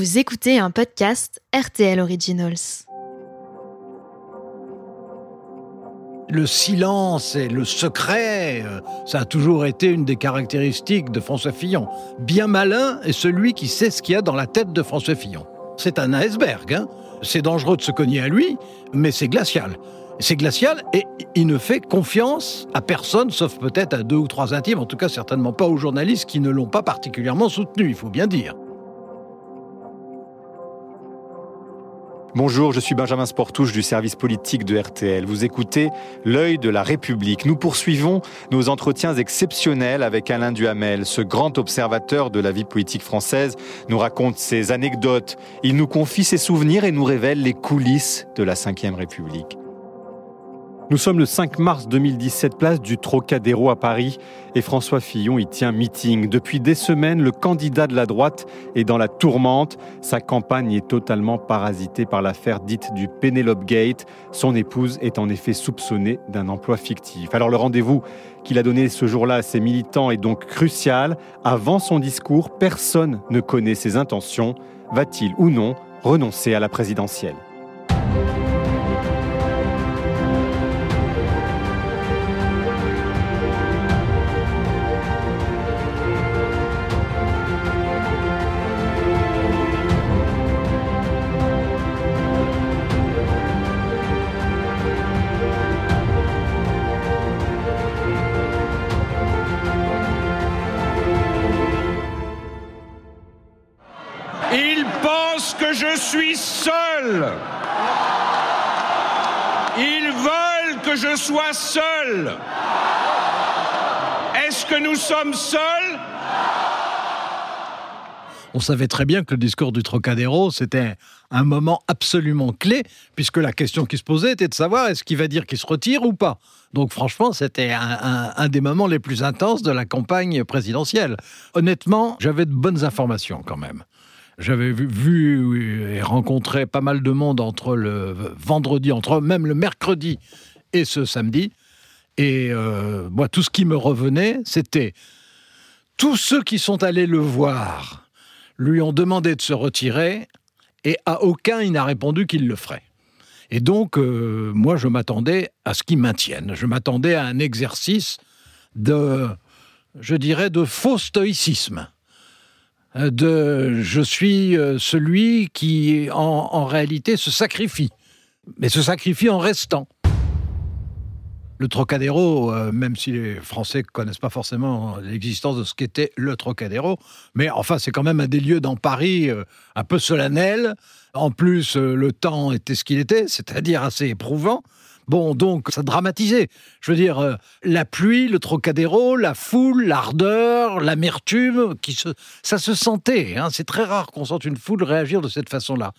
Vous écoutez un podcast RTL Originals. Le silence et le secret, euh, ça a toujours été une des caractéristiques de François Fillon. Bien malin est celui qui sait ce qu'il y a dans la tête de François Fillon. C'est un iceberg, hein. c'est dangereux de se cogner à lui, mais c'est glacial. C'est glacial et il ne fait confiance à personne, sauf peut-être à deux ou trois intimes, en tout cas certainement pas aux journalistes qui ne l'ont pas particulièrement soutenu, il faut bien dire. Bonjour, je suis Benjamin Sportouche du service politique de RTL. Vous écoutez L'œil de la République. Nous poursuivons nos entretiens exceptionnels avec Alain Duhamel. Ce grand observateur de la vie politique française nous raconte ses anecdotes. Il nous confie ses souvenirs et nous révèle les coulisses de la Ve République. Nous sommes le 5 mars 2017, place du Trocadéro à Paris, et François Fillon y tient meeting. Depuis des semaines, le candidat de la droite est dans la tourmente. Sa campagne est totalement parasitée par l'affaire dite du Penelope Gate. Son épouse est en effet soupçonnée d'un emploi fictif. Alors le rendez-vous qu'il a donné ce jour-là à ses militants est donc crucial. Avant son discours, personne ne connaît ses intentions. Va-t-il ou non renoncer à la présidentielle? Suis seul. Ils veulent que je sois seul. Est-ce que nous sommes seuls? On savait très bien que le discours du Trocadéro, c'était un moment absolument clé, puisque la question qui se posait était de savoir est-ce qu'il va dire qu'il se retire ou pas. Donc franchement, c'était un, un, des moments les plus intenses de la campagne présidentielle. Honnêtement, j'avais de bonnes informations quand même. J'avais vu, et rencontré pas mal de monde entre le vendredi, entre même le mercredi et ce samedi. Et euh, moi, tout ce qui me revenait, c'était tous ceux qui sont allés le voir lui ont demandé de se retirer et à aucun il n'a répondu qu'il le ferait. Et donc, euh, moi, je m'attendais à ce qu'il maintienne. Je m'attendais à un exercice de, je dirais, de faux stoïcisme. Euh, de je suis euh, celui qui en, réalité se sacrifie, mais se sacrifie en restant. Le Trocadéro, euh, même si les Français connaissent pas forcément l'existence de ce qu'était le Trocadéro, mais enfin c'est quand même un des lieux dans Paris un peu solennel. En plus, le temps était ce qu'il était, c'est-à-dire assez éprouvant. Bon, donc, ça dramatisait. Je veux dire, euh, la pluie, le trocadéro, la foule, l'ardeur, l'amertume, qui se, ça se sentait. Hein. C'est très rare qu'on sente une foule réagir de cette façon-là.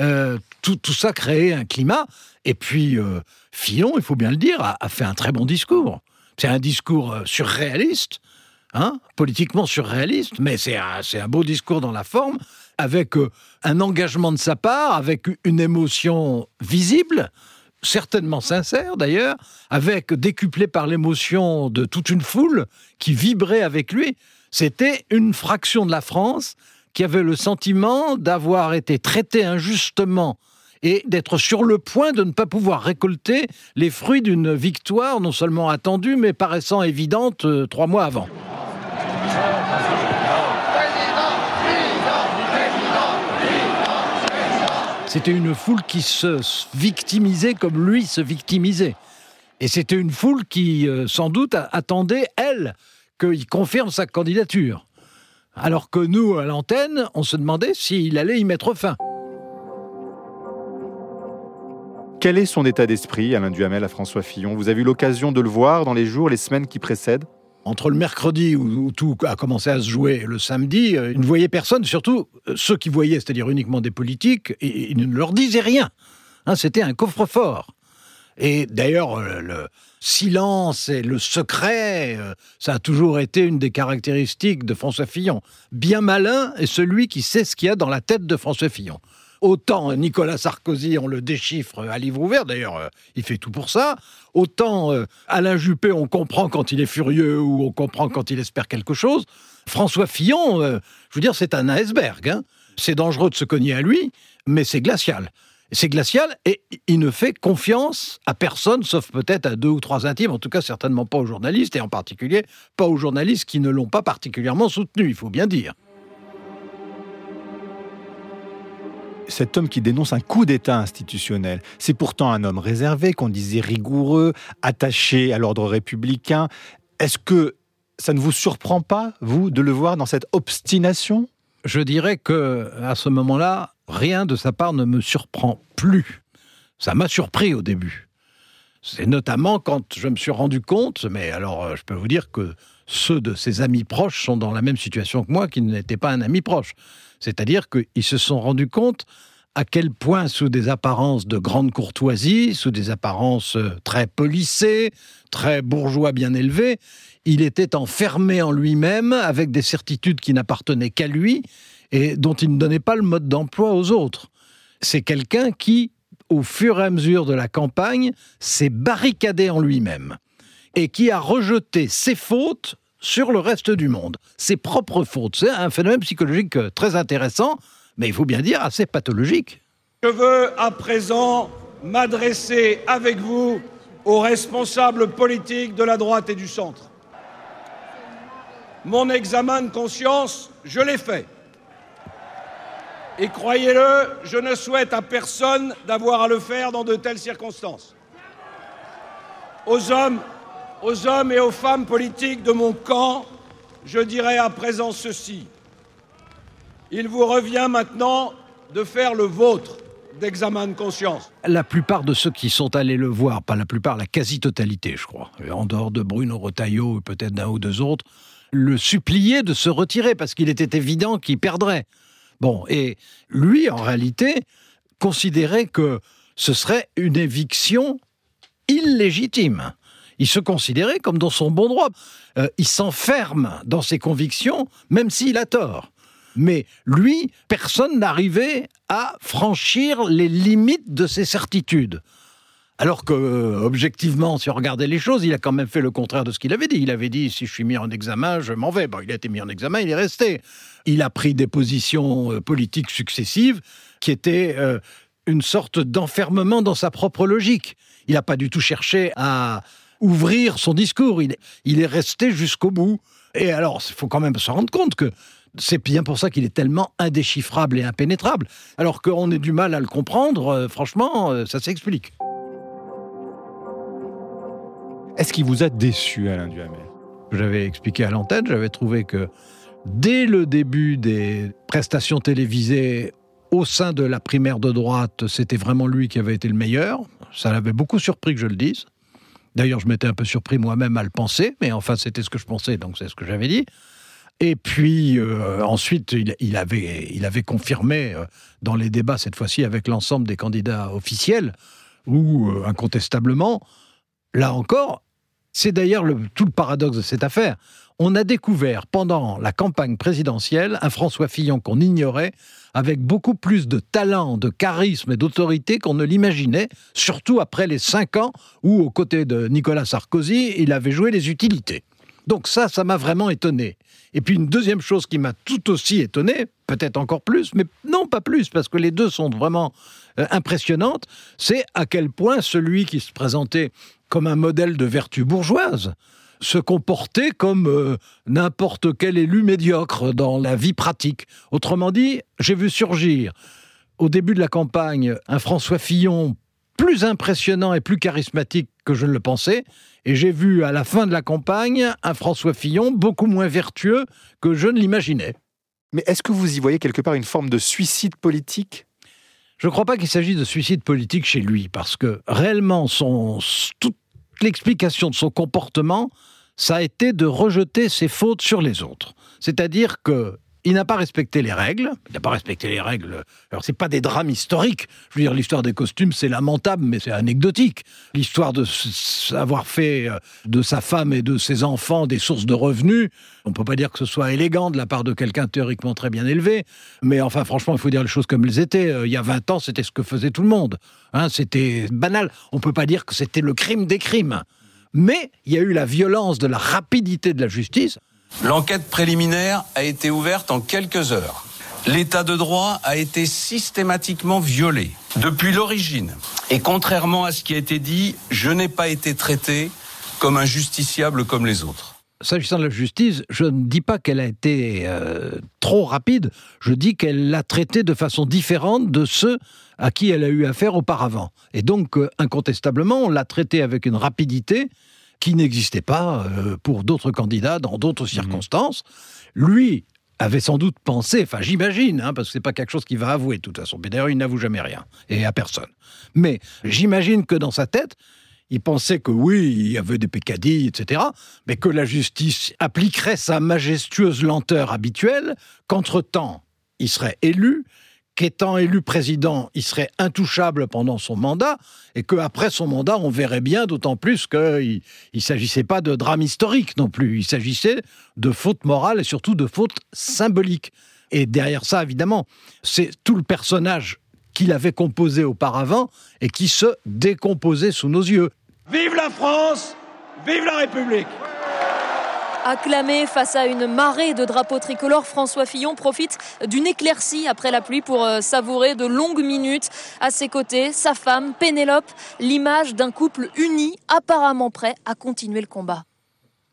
Euh, tout, ça créait un climat. Et puis, euh, Fillon, il faut bien le dire, a, fait un très bon discours. C'est un discours surréaliste, hein, politiquement surréaliste, mais c'est un, beau discours dans la forme, avec un engagement de sa part, avec une émotion visible certainement sincère d'ailleurs, avec décuplé par l'émotion de toute une foule qui vibrait avec lui. C'était une fraction de la France qui avait le sentiment d'avoir été traitée injustement et d'être sur le point de ne pas pouvoir récolter les fruits d'une victoire non seulement attendue, mais paraissant évidente euh, trois mois avant. C'était une foule qui se victimisait comme lui se victimisait. Et c'était une foule qui, euh, sans doute, attendait, elle, qu'il confirme sa candidature. Alors que nous, à l'antenne, on se demandait s'il allait y mettre fin. Quel est son état d'esprit, Alain Duhamel, à François Fillon? Vous avez eu l'occasion de le voir dans les jours, les semaines qui précèdent? Entre le mercredi où, tout a commencé à se jouer le samedi, euh, il ne voyait personne, surtout euh, ceux qui voyaient, c'est-à-dire uniquement des politiques, et, il ne leur disait rien. Hein, C'était un coffre-fort. Et d'ailleurs, euh, le silence et le secret, ça a toujours été une des caractéristiques de François Fillon. Bien malin est celui qui sait ce qu'il y a dans la tête de François Fillon. Autant Nicolas Sarkozy, on le déchiffre à livre ouvert, d'ailleurs, euh, il fait tout pour ça. Autant euh, Alain Juppé, on comprend quand il est furieux ou on comprend quand il espère quelque chose. François Fillon, euh, je veux dire, c'est un iceberg. Hein. C'est dangereux de se cogner à lui, mais c'est glacial. C'est glacial et il ne fait confiance à personne, sauf peut-être à deux ou trois intimes, en tout cas certainement pas aux journalistes, et en particulier pas aux journalistes qui ne l'ont pas particulièrement soutenu, il faut bien dire. Cet homme qui dénonce un coup d'État institutionnel. C'est pourtant un homme réservé, qu'on disait rigoureux, attaché à l'ordre républicain. Est-ce que ça ne vous surprend pas, vous, de le voir dans cette obstination? Je dirais que à ce moment-là, rien de sa part ne me surprend plus. Ça m'a surpris au début. C'est notamment quand je me suis rendu compte, mais alors euh, je peux vous dire que ceux de ses amis proches sont dans la même situation que moi, qui n'était pas un ami proche. C'est-à-dire qu'ils se sont rendus compte à quel point, sous des apparences de grande courtoisie, sous des apparences euh, très polissées, très bourgeois bien élevés, il était enfermé en lui-même avec des certitudes qui n'appartenaient qu'à lui et dont il ne donnait pas le mode d'emploi aux autres. C'est quelqu'un qui, au fur et à mesure de la campagne, s'est barricadé en lui-même et qui a rejeté ses fautes sur le reste du monde, ses propres fautes. C'est un phénomène psychologique euh, très intéressant, mais il faut bien dire assez pathologique. Je veux à présent m'adresser avec vous aux responsables politiques de la droite et du centre. Mon examen de conscience, je l'ai fait. Et croyez-le, je ne souhaite à personne d'avoir à le faire dans de telles circonstances. Aux hommes aux hommes et aux femmes politiques de mon camp, je dirai à présent ceci. Il vous revient maintenant de faire le vôtre d'examen de conscience. La plupart de ceux qui sont allés le voir, pas la plupart, la quasi-totalité, je crois, en dehors de Bruno Retailleau et peut-être d'un ou deux autres, le suppliaient de se retirer parce qu'il était évident qu'il perdrait. Bon, et lui, en réalité, considérait que ce serait une éviction illégitime il se considérait comme dans son bon droit. Euh, il s'enferme dans ses convictions, même s'il a tort. Mais lui, personne n'arrivait à franchir les limites de ses certitudes. Alors que, euh, objectivement, si on regardait les choses, il a quand même fait le contraire de ce qu'il avait dit. Il avait dit si je suis mis en examen, je m'en vais. Bon, il a été mis en examen, il est resté. Il a pris des positions euh, politiques successives qui étaient une sorte d'enfermement dans sa propre logique. Il n'a pas du tout cherché à ouvrir son discours. Il, il est resté jusqu'au bout. Et alors, il faut quand même se rendre compte que c'est bien pour ça qu'il est tellement indéchiffrable et impénétrable. Alors qu'on ait du mal à le comprendre, euh, franchement, euh, ça s'explique. Est-ce qu'il vous a déçu, Alain Duhamel? J'avais expliqué à l'antenne, j'avais trouvé que dès le début des prestations télévisées au sein de la primaire de droite, c'était vraiment lui qui avait été le meilleur. Ça l'avait beaucoup surpris que je le dise. D'ailleurs, je m'étais un peu surpris moi-même à le penser, mais enfin, c'était ce que je pensais, donc c'est ce que j'avais dit. Et puis euh, ensuite, il, avait, il avait confirmé euh, dans les débats, cette fois-ci avec l'ensemble des candidats officiels, où euh, incontestablement, là encore, c'est d'ailleurs tout le paradoxe de cette affaire. On a découvert pendant la campagne présidentielle un François Fillon qu'on ignorait, avec beaucoup plus de talent, de charisme et d'autorité qu'on ne l'imaginait, surtout après les cinq ans où, aux côtés de Nicolas Sarkozy, il avait joué les utilités. Donc ça, ça m'a vraiment étonné. Et puis une deuxième chose qui m'a tout aussi étonné, peut-être encore plus, mais non pas plus, parce que les deux sont vraiment euh, impressionnantes, c'est à quel point celui qui se présentait comme un modèle de vertu bourgeoise se comportait comme euh, n'importe quel élu médiocre dans la vie pratique. Autrement dit, j'ai vu surgir au début de la campagne un François Fillon plus impressionnant et plus charismatique que je ne le pensais, et j'ai vu à la fin de la campagne un François Fillon beaucoup moins vertueux que je ne l'imaginais. Mais est-ce que vous y voyez quelque part une forme de suicide politique? Je ne crois pas qu'il s'agisse de suicide politique chez lui, parce que réellement, son, toute l'explication de son comportement, ça a été de rejeter ses fautes sur les autres. C'est-à-dire que il n'a pas respecté les règles. Il n'a pas respecté les règles. Alors, c'est pas des drames historiques. Je veux dire, l'histoire des costumes, c'est lamentable, mais c'est anecdotique. L'histoire de savoir fait euh, de sa femme et de ses enfants des sources de revenus, on peut pas dire que ce soit élégant de la part de quelqu'un théoriquement très bien élevé. Mais enfin, franchement, il faut dire les choses comme elles étaient. Euh, il y a 20 ans, c'était ce que faisait tout le monde. Hein, c'était banal. On peut pas dire que c'était le crime des crimes. Mais il y a eu la violence de la rapidité de la justice. L'enquête préliminaire a été ouverte en quelques heures. l'état de droit a été systématiquement violé depuis l'origine. Et contrairement à ce qui a été dit, je n'ai pas été traité comme un justiciable comme les autres. S'agissant de la justice, je ne dis pas qu'elle a été euh, trop rapide, je dis qu'elle l'a traité de façon différente de ceux à qui elle a eu affaire auparavant. Et donc, euh, incontestablement, on l'a traité avec une rapidité qui n'existait pas euh, pour d'autres candidats dans d'autres mmh. circonstances. Lui avait sans doute pensé, enfin j'imagine, hein, parce que c'est pas quelque chose qu'il va avouer de toute façon, mais d'ailleurs il n'avoue jamais rien, et à personne. Mais j'imagine que dans sa tête, il pensait que oui, il y avait des pécadilles, etc., mais que la justice appliquerait sa majestueuse lenteur habituelle, qu'entre-temps, il serait élu, qu'étant élu président, il serait intouchable pendant son mandat, et qu'après son mandat, on verrait bien, d'autant plus qu'il ne s'agissait pas de drame historique non plus, il s'agissait de fautes morales et surtout de fautes symboliques. Et derrière ça, évidemment, c'est tout le personnage qu'il avait composé auparavant et qui se décomposait sous nos yeux. Vive la France Vive la République Acclamé face à une marée de drapeaux tricolores, François Fillon profite d'une éclaircie après la pluie pour euh, savourer de longues minutes. À ses côtés, sa femme, Pénélope, l'image d'un couple uni, apparemment prêt à continuer le combat.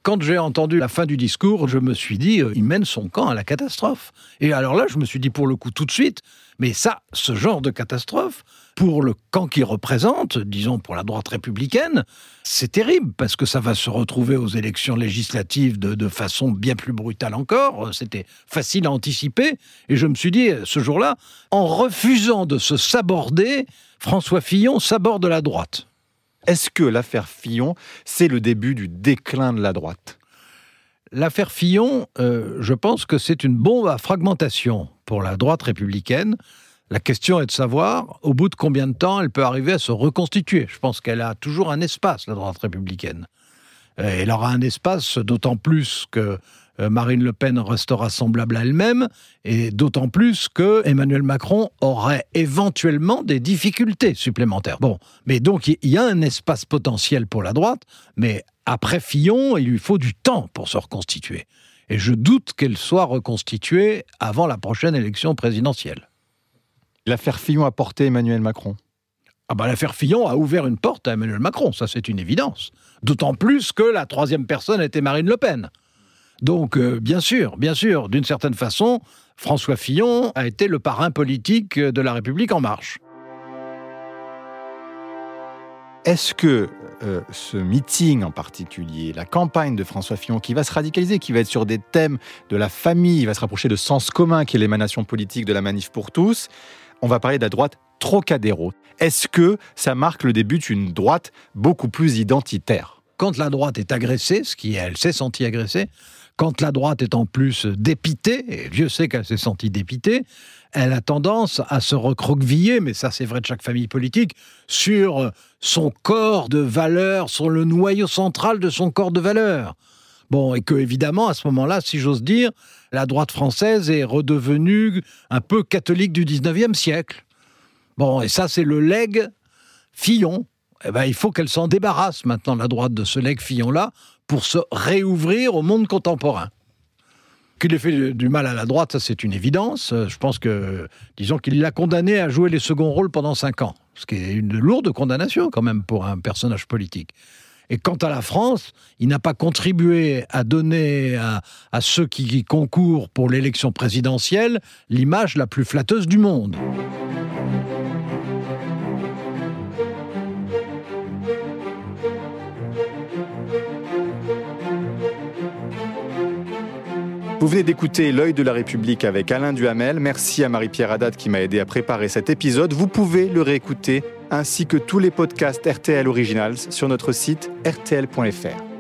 Quand j'ai entendu la fin du discours, je me suis dit, euh, il mène son camp à la catastrophe. Et alors là, je me suis dit pour le coup tout de suite, mais ça, ce genre de catastrophe, pour le camp qu'il représente, disons pour la droite républicaine, c'est terrible parce que ça va se retrouver aux élections législatives de, de façon bien plus brutale encore. C'était facile à anticiper. Et je me suis dit, ce jour-là, en refusant de se saborder, François Fillon saborde la droite. Est-ce que l'affaire Fillon, c'est le début du déclin de la droite? L'affaire Fillon, euh, je pense que c'est une bombe à fragmentation pour la droite républicaine. La question est de savoir au bout de combien de temps elle peut arriver à se reconstituer. Je pense qu'elle a toujours un espace, la droite républicaine. Euh, elle aura un espace d'autant plus que Marine Le Pen restera semblable à elle-même, et d'autant plus que Emmanuel Macron aurait éventuellement des difficultés supplémentaires. Bon, mais donc il y a un espace potentiel pour la droite, mais après Fillon, il lui faut du temps pour se reconstituer. Et je doute qu'elle soit reconstituée avant la prochaine élection présidentielle. L'affaire Fillon a porté Emmanuel Macron ah bah, L'affaire Fillon a ouvert une porte à Emmanuel Macron, ça c'est une évidence. D'autant plus que la troisième personne était Marine Le Pen. Donc, euh, bien sûr, bien sûr, d'une certaine façon, François Fillon a été le parrain politique de la République en marche. Est-ce que euh, ce meeting en particulier, la campagne de François Fillon, qui va se radicaliser, qui va être sur des thèmes de la famille, il va se rapprocher de sens commun, qui est l'émanation politique de la manif pour tous, on va parler de la droite Trocadéro. Est-ce que ça marque le début d'une droite beaucoup plus identitaire? Quand la droite est agressée, ce qui elle s'est sentie agressée, quand la droite est en plus dépitée, et Dieu sait qu'elle s'est sentie dépitée, elle a tendance à se recroqueviller, mais ça c'est vrai de chaque famille politique, sur son corps de valeurs, sur le noyau central de son corps de valeurs. Bon, et que évidemment, à ce moment-là, si j'ose dire, la droite française est redevenue un peu catholique du 19e siècle. Bon, et ça c'est le legs Fillon. Eh ben, il faut qu'elle s'en débarrasse maintenant, la droite, de ce legs Fillon-là, pour se réouvrir au monde contemporain. Qu'il ait fait du mal à la droite, ça c'est une évidence. Je pense que, disons qu'il l'a condamné à jouer les seconds rôles pendant cinq ans, ce qui est une lourde condamnation quand même pour un personnage politique. Et quant à la France, il n'a pas contribué à donner à, à ceux qui concourent pour l'élection présidentielle l'image la plus flatteuse du monde. Vous venez d'écouter L'œil de la République avec Alain Duhamel. Merci à Marie-Pierre Haddad qui m'a aidé à préparer cet épisode. Vous pouvez le réécouter ainsi que tous les podcasts RTL Originals sur notre site rtl.fr.